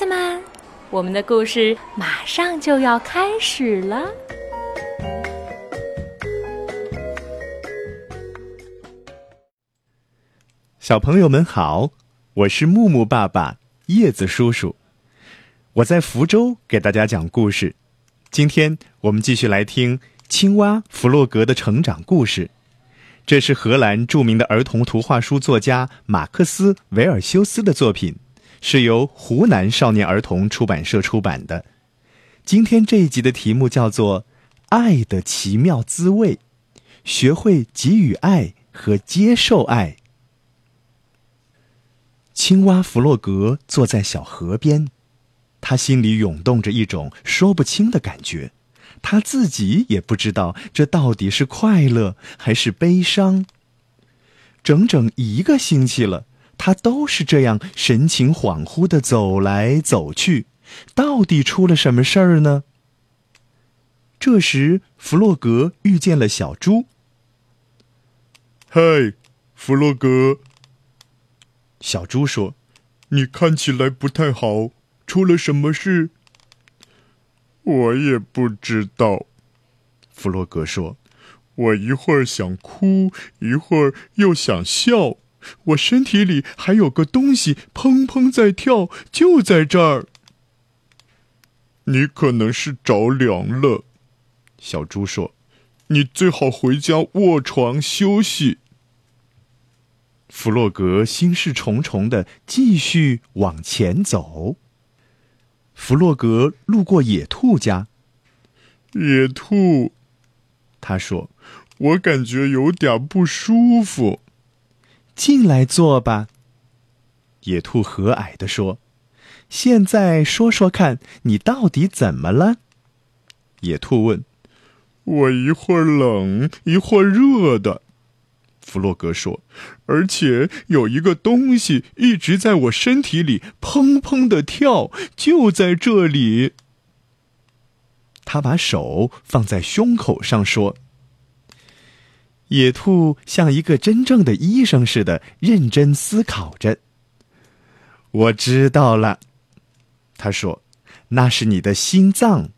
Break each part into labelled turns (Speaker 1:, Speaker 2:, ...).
Speaker 1: 子们，我们的故事马上就要开始了。
Speaker 2: 小朋友们好，我是木木爸爸、叶子叔叔，我在福州给大家讲故事。今天我们继续来听青蛙弗洛格的成长故事。这是荷兰著名的儿童图画书作家马克思·维尔修斯的作品，是由湖南少年儿童出版社出版的。今天这一集的题目叫做《爱的奇妙滋味》，学会给予爱和接受爱。青蛙弗洛格坐在小河边，他心里涌动着一种说不清的感觉，他自己也不知道这到底是快乐还是悲伤。整整一个星期了，他都是这样神情恍惚的走来走去，到底出了什么事儿呢？这时，弗洛格遇见了小猪。
Speaker 3: 嗨，弗洛格。
Speaker 2: 小猪说：“
Speaker 3: 你看起来不太好，出了什么事？”我也不知道。
Speaker 2: 弗洛格说：“
Speaker 3: 我一会儿想哭，一会儿又想笑，我身体里还有个东西砰砰在跳，就在这儿。”你可能是着凉了，
Speaker 2: 小猪说：“
Speaker 3: 你最好回家卧床休息。”
Speaker 2: 弗洛格心事重重的继续往前走。弗洛格路过野兔家，
Speaker 3: 野兔，
Speaker 2: 他说：“
Speaker 3: 我感觉有点不舒服。”
Speaker 2: 进来坐吧。野兔和蔼地说：“现在说说看，你到底怎么了？”野兔问：“
Speaker 3: 我一会儿冷，一会儿热的。”弗洛格说：“而且有一个东西一直在我身体里砰砰的跳，就在这里。”
Speaker 2: 他把手放在胸口上说：“野兔像一个真正的医生似的认真思考着。”我知道了，他说：“那是你的心脏，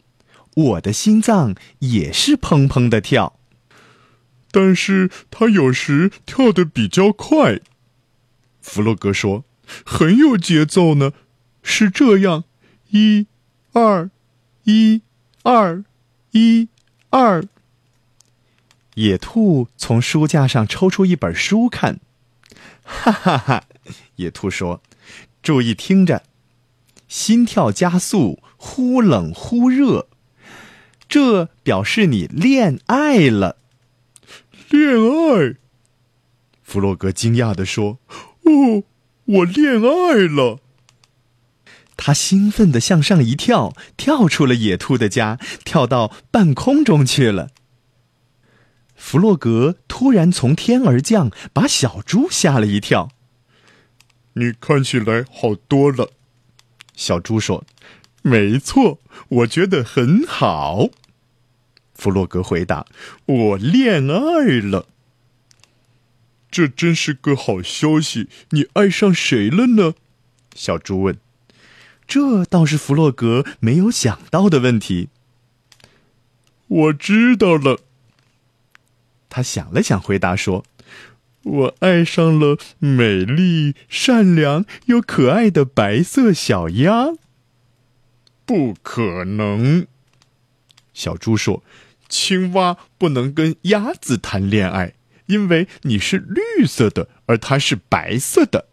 Speaker 2: 我的心脏也是砰砰的跳。”
Speaker 3: 但是他有时跳得比较快，弗洛格说：“很有节奏呢，是这样，一、二，一、二，一、二。”
Speaker 2: 野兔从书架上抽出一本书看，哈哈哈！野兔说：“注意听着，心跳加速，忽冷忽热，这表示你恋爱了。”
Speaker 3: 恋爱，弗洛格惊讶地说：“哦，我恋爱了！”
Speaker 2: 他兴奋地向上一跳，跳出了野兔的家，跳到半空中去了。弗洛格突然从天而降，把小猪吓了一跳。
Speaker 3: “你看起来好多了。”
Speaker 2: 小猪说。
Speaker 3: “没错，我觉得很好。”
Speaker 2: 弗洛格回答：“
Speaker 3: 我恋爱了，这真是个好消息。你爱上谁了呢？”
Speaker 2: 小猪问。这倒是弗洛格没有想到的问题。
Speaker 3: 我知道了。
Speaker 2: 他想了想，回答说：“
Speaker 3: 我爱上了美丽、善良又可爱的白色小鸭。”不可能，
Speaker 2: 小猪说。
Speaker 3: 青蛙不能跟鸭子谈恋爱，因为你是绿色的，而它是白色的。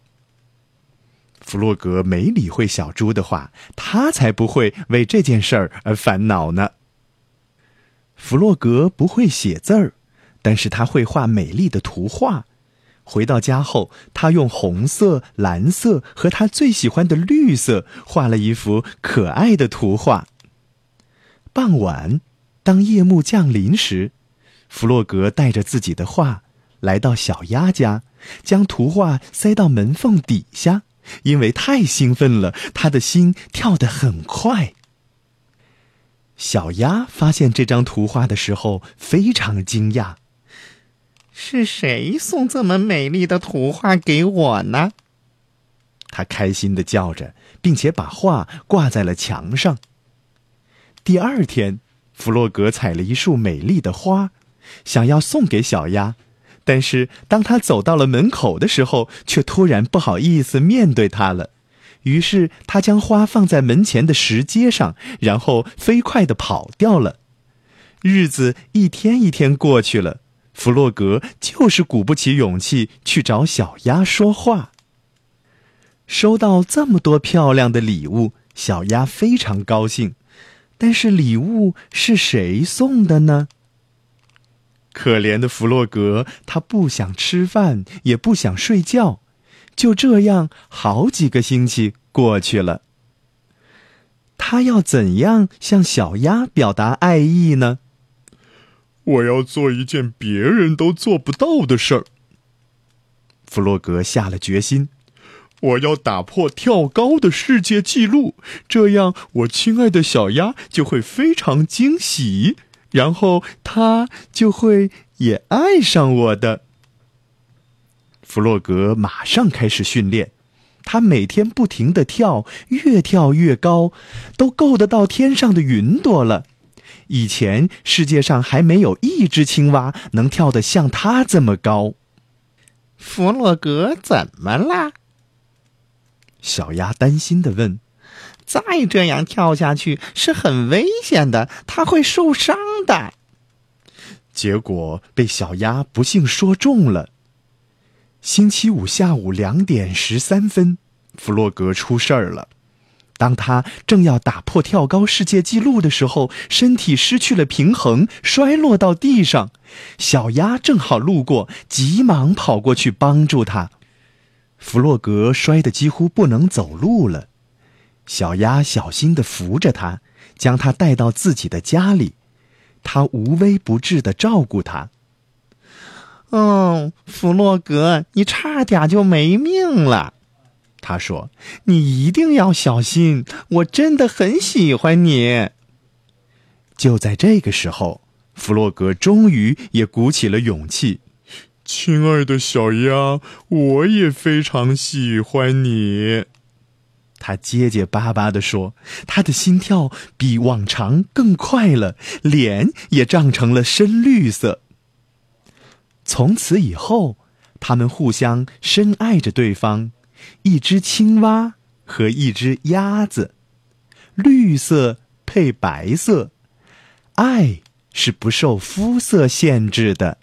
Speaker 2: 弗洛格没理会小猪的话，他才不会为这件事儿而烦恼呢。弗洛格不会写字儿，但是他会画美丽的图画。回到家后，他用红色、蓝色和他最喜欢的绿色画了一幅可爱的图画。傍晚。当夜幕降临时，弗洛格带着自己的画来到小鸭家，将图画塞到门缝底下。因为太兴奋了，他的心跳得很快。小鸭发现这张图画的时候，非常惊讶：“
Speaker 4: 是谁送这么美丽的图画给我呢？”
Speaker 2: 他开心的叫着，并且把画挂在了墙上。第二天，弗洛格采了一束美丽的花，想要送给小鸭，但是当他走到了门口的时候，却突然不好意思面对它了。于是他将花放在门前的石阶上，然后飞快的跑掉了。日子一天一天过去了，弗洛格就是鼓不起勇气去找小鸭说话。收到这么多漂亮的礼物，小鸭非常高兴。但是礼物是谁送的呢？可怜的弗洛格，他不想吃饭，也不想睡觉。就这样，好几个星期过去了。他要怎样向小鸭表达爱意呢？
Speaker 3: 我要做一件别人都做不到的事儿。
Speaker 2: 弗洛格下了决心，
Speaker 3: 我要打破跳高的世界纪录，这样我亲爱的小鸭就会非常惊喜，然后它就会也爱上我的。
Speaker 2: 弗洛格马上开始训练，他每天不停的跳，越跳越高，都够得到天上的云朵了。以前世界上还没有一只青蛙能跳得像它这么高。
Speaker 4: 弗洛格怎么了？
Speaker 2: 小鸭担心的问。
Speaker 4: 再这样跳下去是很危险的，他会受伤的。
Speaker 2: 结果被小鸭不幸说中了。星期五下午两点十三分，弗洛格出事儿了。当他正要打破跳高世界纪录的时候，身体失去了平衡，摔落到地上。小鸭正好路过，急忙跑过去帮助他。弗洛格摔得几乎不能走路了。小鸭小心地扶着他，将他带到自己的家里。他无微不至地照顾他。
Speaker 4: 哦，弗洛格，你差点就没命了。
Speaker 2: 他说：“
Speaker 4: 你一定要小心，我真的很喜欢你。”
Speaker 2: 就在这个时候，弗洛格终于也鼓起了勇气：“
Speaker 3: 亲爱的小鸭，我也非常喜欢你。”
Speaker 2: 他结结巴巴地说，他的心跳比往常更快了，脸也涨成了深绿色。从此以后，他们互相深爱着对方，一只青蛙和一只鸭子，绿色配白色，爱是不受肤色限制的。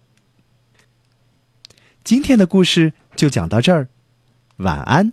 Speaker 2: 今天的故事就讲到这儿，晚安。